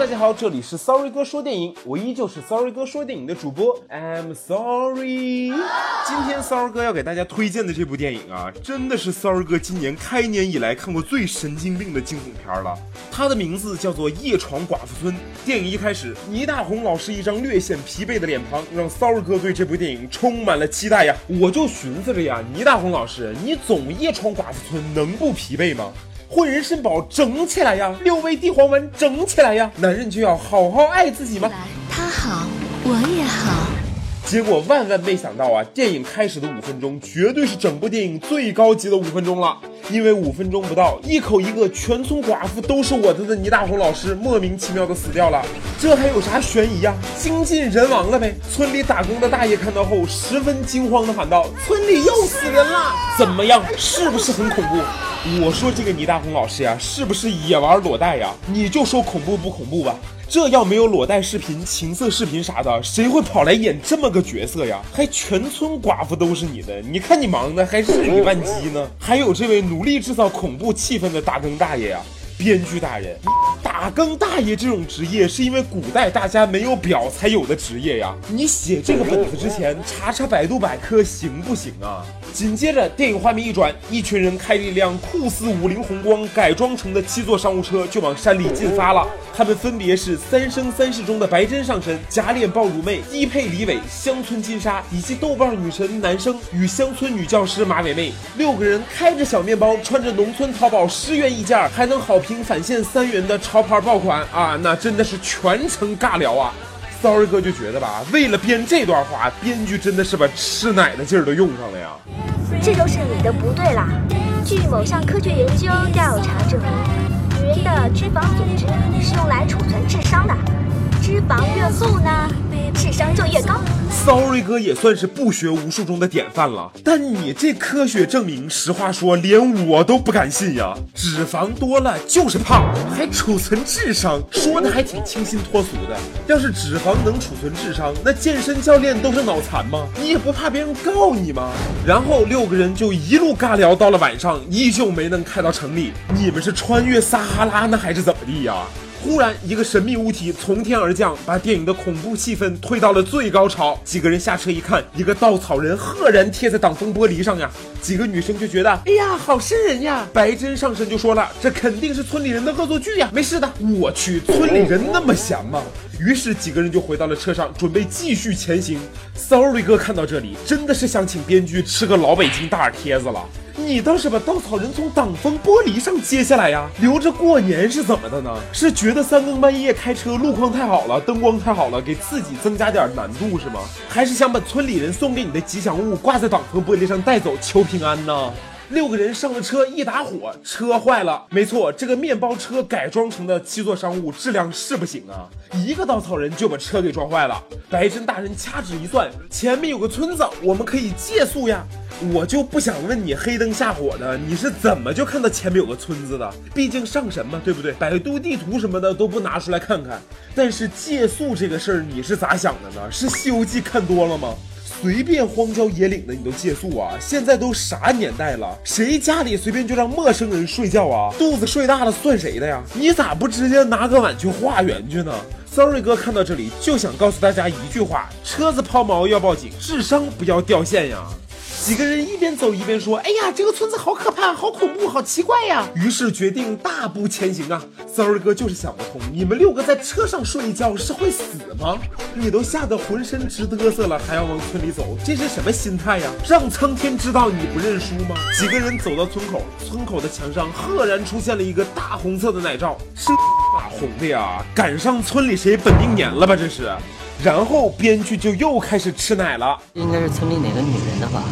大家好，这里是 Sorry 哥说电影，我依旧是 Sorry 哥说电影的主播，I'm sorry。今天 Sorry 哥要给大家推荐的这部电影啊，真的是 Sorry 哥今年开年以来看过最神经病的惊悚片了。它的名字叫做《夜闯寡妇村》。电影一开始，倪大红老师一张略显疲惫的脸庞，让 Sorry 哥对这部电影充满了期待呀。我就寻思着呀，倪大红老师，你总夜闯寡妇村，能不疲惫吗？混人肾宝整起来呀，六味地黄丸整起来呀，男人就要好好爱自己吗？他好，我也。结果万万没想到啊，电影开始的五分钟绝对是整部电影最高级的五分钟了，因为五分钟不到，一口一个全村寡妇都是我的的倪大红老师莫名其妙的死掉了，这还有啥悬疑呀？精尽人亡了呗！村里打工的大爷看到后十分惊慌的喊道：“村里又死人了！怎么样？是不是很恐怖？”我说这个倪大红老师呀，是不是也玩裸贷呀？你就说恐怖不恐怖吧？这要没有裸贷视频、情色视频啥的，谁会跑来演这么个角色呀？还全村寡妇都是你的，你看你忙的还日理万机呢。还有这位努力制造恐怖气氛的大更大爷呀，编剧大人。打更大爷这种职业是因为古代大家没有表才有的职业呀！你写这个本子之前查查百度百科行不行啊？紧接着电影画面一转，一群人开着一辆酷似五菱宏光改装成的七座商务车就往山里进发了。他们分别是《三生三世》中的白真上神、假脸豹如妹、低配李伟、乡村金沙，以及豆瓣女神男生与乡村女教师马尾妹。六个人开着小面包，穿着农村淘宝十元一件还能好评返现三元的超牌爆款啊，那真的是全程尬聊啊！Sorry 哥就觉得吧，为了编这段话，编剧真的是把吃奶的劲儿都用上了呀。这都是你的不对啦！据某项科学研究调查证明，女人的脂肪组织是用来储存智商的，脂肪越厚呢，智商就越高。Sorry 哥也算是不学无术中的典范了，但你这科学证明，实话说，连我都不敢信呀！脂肪多了就是胖，还储存智商，说的还挺清新脱俗的。要是脂肪能储存智商，那健身教练都是脑残吗？你也不怕别人告你吗？然后六个人就一路尬聊到了晚上，依旧没能开到城里。你们是穿越撒哈拉呢，还是怎么地呀？忽然，一个神秘物体从天而降，把电影的恐怖气氛推到了最高潮。几个人下车一看，一个稻草人赫然贴在挡风玻璃上呀！几个女生就觉得，哎呀，好瘆人呀！白真上身就说了，这肯定是村里人的恶作剧呀，没事的。我去，村里人那么闲吗？于是几个人就回到了车上，准备继续前行。Sorry 哥看到这里，真的是想请编剧吃个老北京大耳贴子了。你倒是把稻草人从挡风玻璃上揭下来呀，留着过年是怎么的呢？是觉得三更半夜开车路况太好了，灯光太好了，给自己增加点难度是吗？还是想把村里人送给你的吉祥物挂在挡风玻璃上带走求平安呢？六个人上了车，一打火，车坏了。没错，这个面包车改装成的七座商务质量是不行啊！一个稻草人就把车给撞坏了。白真大人掐指一算，前面有个村子，我们可以借宿呀。我就不想问你黑灯瞎火的，你是怎么就看到前面有个村子的？毕竟上神嘛，对不对？百度地图什么的都不拿出来看看。但是借宿这个事儿，你是咋想的呢？是《西游记》看多了吗？随便荒郊野岭的你都借宿啊？现在都啥年代了？谁家里随便就让陌生人睡觉啊？肚子睡大了算谁的呀？你咋不直接拿个碗去化缘去呢？Sorry 哥看到这里就想告诉大家一句话：车子抛锚要报警，智商不要掉线呀！几个人一边走一边说：“哎呀，这个村子好可怕，好恐怖，好奇怪呀！”于是决定大步前行啊。三儿哥就是想不通，你们六个在车上睡一觉是会死吗？你都吓得浑身直嘚瑟了，还要往村里走，这是什么心态呀？让苍天知道你不认输吗？几个人走到村口，村口的墙上赫然出现了一个大红色的奶罩，是大红的呀！赶上村里谁本命年了吧？这是。然后编剧就又开始吃奶了，应该是村里哪个女人的吧？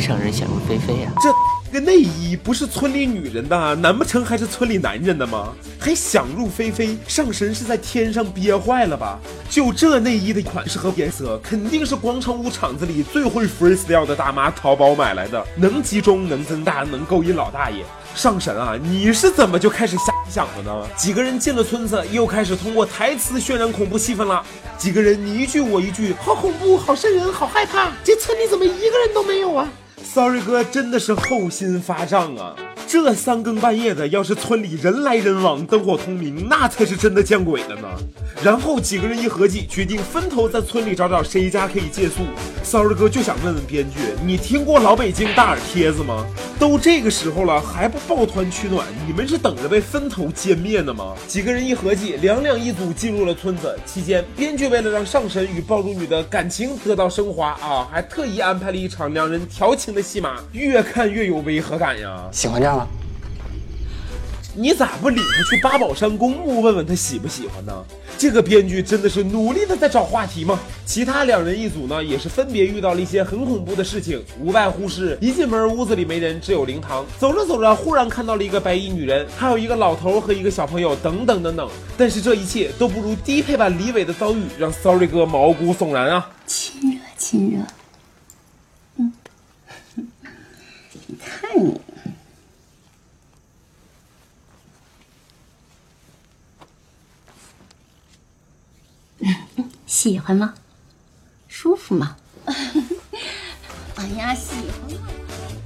上人想入非非呀？这个内衣不是村里女人的，难不成还是村里男人的吗？还想入非非？上神是在天上憋坏了吧？就这内衣的款式和颜色，肯定是广场舞场子里最会 freestyle 的大妈淘宝买来的，能集中，能增大，能勾引老大爷。上神啊，你是怎么就开始瞎想的呢？几个人进了村子，又开始通过台词渲染恐怖气氛了。几个人你一句我一句，好恐怖，好瘆人，好害怕。这村里怎么一个人都没有啊？Sorry 哥真的是后心发胀啊！这三更半夜的，要是村里人来人往，灯火通明，那才是真的见鬼了呢。然后几个人一合计，决定分头在村里找找谁家可以借宿。骚儿哥就想问问编剧，你听过老北京大耳贴子吗？都这个时候了，还不抱团取暖？你们是等着被分头歼灭呢吗？几个人一合计，两两一组进入了村子。期间，编剧为了让上神与暴乳女的感情得到升华啊，还特意安排了一场两人调情的戏码，越看越有违和感呀。喜欢这样？你咋不领他去八宝山公墓问问他喜不喜欢呢？这个编剧真的是努力的在找话题吗？其他两人一组呢，也是分别遇到了一些很恐怖的事情，无外乎是一进门屋子里没人，只有灵堂。走着走着，忽然看到了一个白衣女人，还有一个老头和一个小朋友，等等等等。但是这一切都不如低配版李伟的遭遇，让 Sorry 哥毛骨悚然啊！亲热亲热，嗯，你看你。喜欢吗？舒服吗？哎呀，喜欢吗？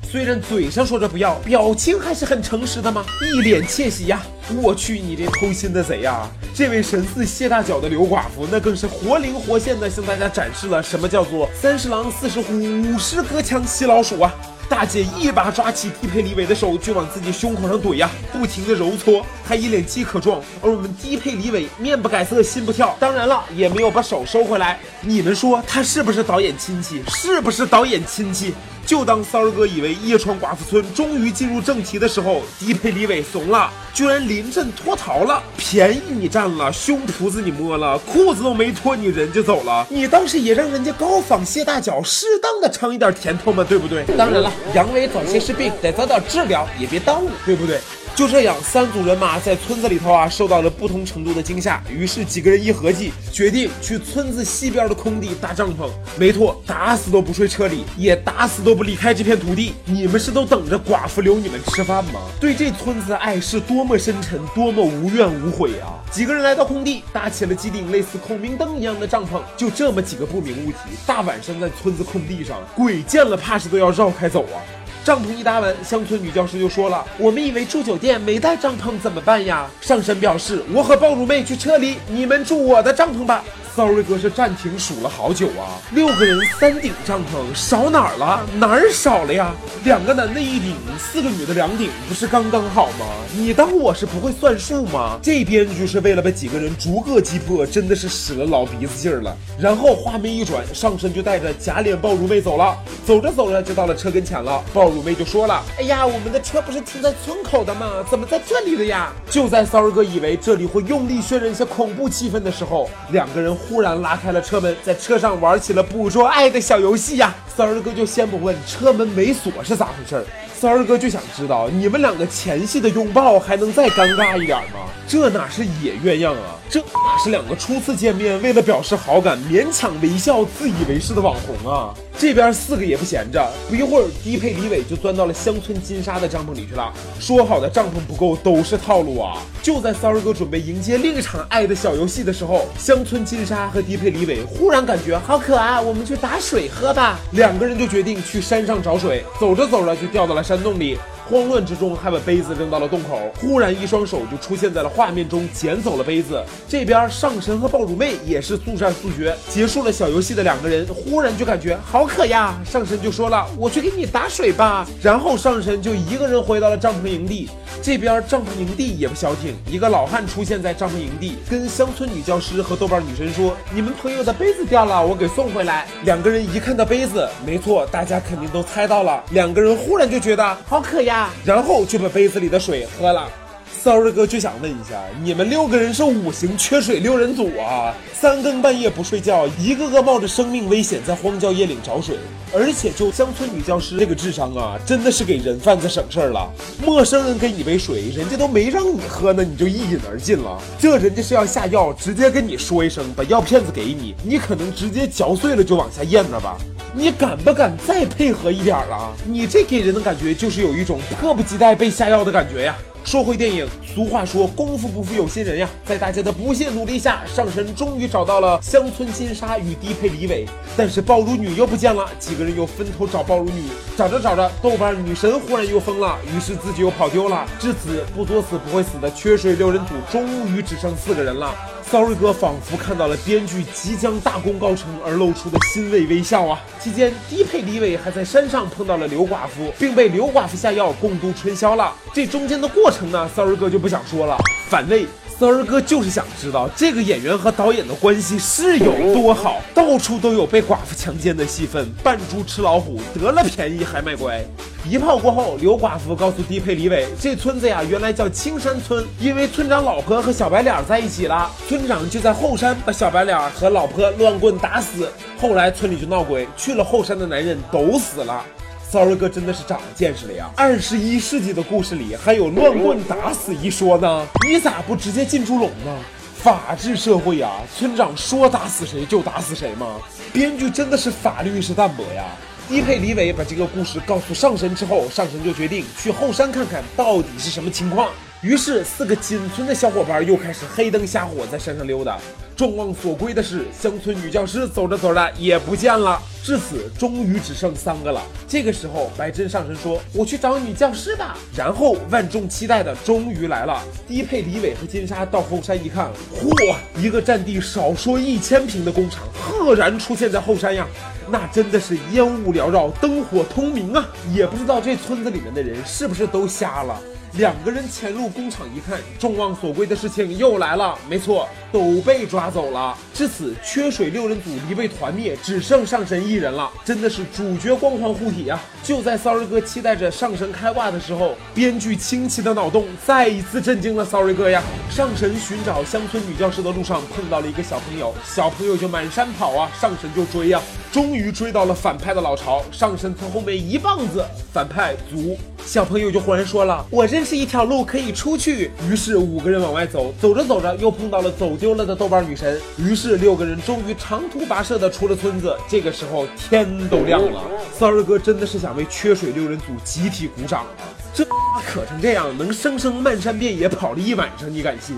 虽然嘴上说着不要，表情还是很诚实的嘛，一脸窃喜呀！我去，你这偷心的贼呀！这位神似谢大脚的刘寡妇，那更是活灵活现的向大家展示了什么叫做三十狼四十虎，五十隔墙吸老鼠啊！大姐一把抓起低配李伟的手就往自己胸口上怼呀，不停的揉搓，还一脸饥渴状。而我们低配李伟面不改色心不跳，当然了，也没有把手收回来。你们说他是不是导演亲戚？是不是导演亲戚？就当骚儿哥以为夜川寡妇村终于进入正题的时候，低配李伟怂了，居然临阵脱逃了。便宜你占了，胸脯子你摸了，裤子都没脱，你人就走了。你倒是也让人家高仿谢大脚，适当的尝一点甜头嘛，对不对？当然了，阳痿早泄是病，得早点治疗，也别耽误，对不对？就这样，三组人马在村子里头啊，受到了不同程度的惊吓。于是几个人一合计，决定去村子西边的空地搭帐篷。没错，打死都不睡车里，也打死都不离开这片土地。你们是都等着寡妇留你们吃饭吗？对这村子的爱是多么深沉，多么无怨无悔啊！几个人来到空地，搭起了几顶类似孔明灯一样的帐篷。就这么几个不明物体，大晚上在村子空地上，鬼见了怕是都要绕开走啊！帐篷一搭完，乡村女教师就说了：“我们以为住酒店没带帐篷怎么办呀？”上神表示：“我和爆乳妹去车里，你们住我的帐篷吧。” Sorry 哥是暂停数了好久啊，六个人三顶帐篷，少哪儿了？哪儿少了呀？两个男的一顶，四个女的两顶，不是刚刚好吗？你当我是不会算数吗？这编剧是为了把几个人逐个击破，真的是使了老鼻子劲儿了。然后画面一转，上身就带着假脸爆乳妹走了，走着走着就到了车跟前了。爆乳妹就说了：“哎呀，我们的车不是停在村口的吗？怎么在这里了呀？”就在 Sorry 哥以为这里会用力渲染一些恐怖气氛的时候，两个人。忽然拉开了车门，在车上玩起了捕捉爱的小游戏呀！三儿哥就先不问车门没锁是咋回事儿，三儿哥就想知道你们两个前戏的拥抱还能再尴尬一点吗？这哪是野鸳鸯啊，这哪是两个初次见面为了表示好感勉强微笑自以为是的网红啊！这边四个也不闲着，不一会儿低配李伟就钻到了乡村金沙的帐篷里去了。说好的帐篷不够都是套路啊！就在三儿哥准备迎接另一场爱的小游戏的时候，乡村金沙和低配李伟忽然感觉好渴啊，我们去打水喝吧。两个人就决定去山上找水，走着走着就掉到了山洞里。慌乱之中，还把杯子扔到了洞口。忽然，一双手就出现在了画面中，捡走了杯子。这边上神和爆乳妹也是速战速决，结束了小游戏的两个人，忽然就感觉好渴呀。上神就说了：“我去给你打水吧。”然后上神就一个人回到了帐篷营地。这边帐篷营地也不消停，一个老汉出现在帐篷营地，跟乡村女教师和豆瓣女神说：“你们朋友的杯子掉了，我给送回来。”两个人一看到杯子，没错，大家肯定都猜到了。两个人忽然就觉得好渴呀。然后就把杯子里的水喝了。Sorry 哥就想问一下，你们六个人是五行缺水六人组啊？三更半夜不睡觉，一个个冒着生命危险在荒郊野岭找水，而且就乡村女教师这个智商啊，真的是给人贩子省事儿了。陌生人给你杯水，人家都没让你喝呢，你就一饮而尽了。这人家是要下药，直接跟你说一声，把药片子给你，你可能直接嚼碎了就往下咽了吧。你敢不敢再配合一点了？你这给人的感觉就是有一种迫不及待被下药的感觉呀。说回电影，俗话说功夫不负有心人呀，在大家的不懈努力下，上神终于找到了乡村金沙与低配李伟，但是暴乳女又不见了，几个人又分头找暴乳女，找着找着，豆瓣女神忽然又疯了，于是自己又跑丢了。至此，不作死不会死的缺水六人组终于只剩四个人了。Sorry 哥仿佛看到了编剧即将大功告成而露出的欣慰微笑啊！期间，低配李伟还在山上碰到了刘寡妇，并被刘寡妇下药共度春宵了。这中间的过程呢，Sorry 哥就不想说了。反胃，Sorry 哥就是想知道这个演员和导演的关系是有多好，到处都有被寡妇强奸的戏份，扮猪吃老虎，得了便宜还卖乖。一炮过后，刘寡妇告诉低配李伟，这村子呀原来叫青山村，因为村长老婆和小白脸在一起了，村长就在后山把小白脸和老婆乱棍打死。后来村里就闹鬼，去了后山的男人都死了。Sorry 哥真的是长见识了呀！二十一世纪的故事里还有乱棍打死一说呢，你咋不直接进猪笼呢？法治社会呀，村长说打死谁就打死谁吗？编剧真的是法律意识淡薄呀！低配李伟把这个故事告诉上神之后，上神就决定去后山看看到底是什么情况。于是，四个仅存的小伙伴又开始黑灯瞎火在山上溜达。众望所归的是，乡村女教师走着走着也不见了。至此，终于只剩三个了。这个时候，白真上神说：“我去找女教师吧。”然后，万众期待的终于来了。低配李伟和金沙到后山一看，嚯，一个占地少说一千平的工厂赫然出现在后山呀！那真的是烟雾缭绕，灯火通明啊！也不知道这村子里面的人是不是都瞎了。两个人潜入工厂一看，众望所归的事情又来了。没错，都被抓走了。至此，缺水六人组离被团灭，只剩上神一人了。真的是主角光环护体呀！就在骚儿哥期待着上神开挂的时候，编剧清奇的脑洞再一次震惊了骚儿哥呀！上神寻找乡村女教师的路上碰到了一个小朋友，小朋友就满山跑啊，上神就追呀，终于追到了反派的老巢。上神从后面一棒子，反派足。小朋友就忽然说了：“我认识一条路可以出去。”于是五个人往外走，走着走着又碰到了走丢了的豆瓣女神。于是六个人终于长途跋涉的出了村子。这个时候天都亮了，三儿哥真的是想为缺水六人组集体鼓掌啊！这渴成这样，能生生漫山遍野跑了一晚上，你敢信？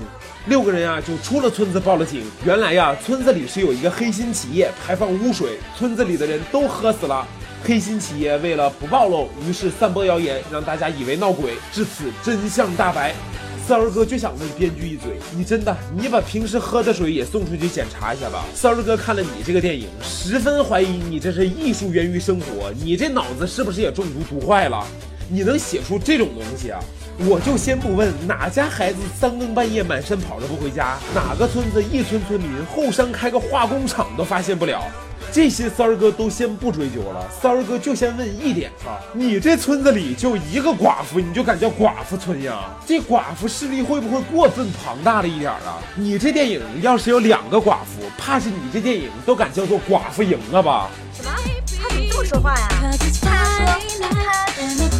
六个人啊就出了村子报了警。原来呀，村子里是有一个黑心企业排放污水，村子里的人都喝死了。黑心企业为了不暴露，于是散播谣言，让大家以为闹鬼。至此真相大白，三儿哥就想问编剧一嘴：你真的，你把平时喝的水也送出去检查一下吧。三儿哥看了你这个电影，十分怀疑你这是艺术源于生活，你这脑子是不是也中毒毒坏了？你能写出这种东西啊？我就先不问哪家孩子三更半夜满山跑着不回家，哪个村子一村村民后山开个化工厂都发现不了。这些三儿哥都先不追究了，三儿哥就先问一点啊，你这村子里就一个寡妇，你就敢叫寡妇村呀？这寡妇势力会不会过分庞大了一点啊？你这电影要是有两个寡妇，怕是你这电影都敢叫做寡妇营了吧？什么？他怎么这么说话呀？他说他。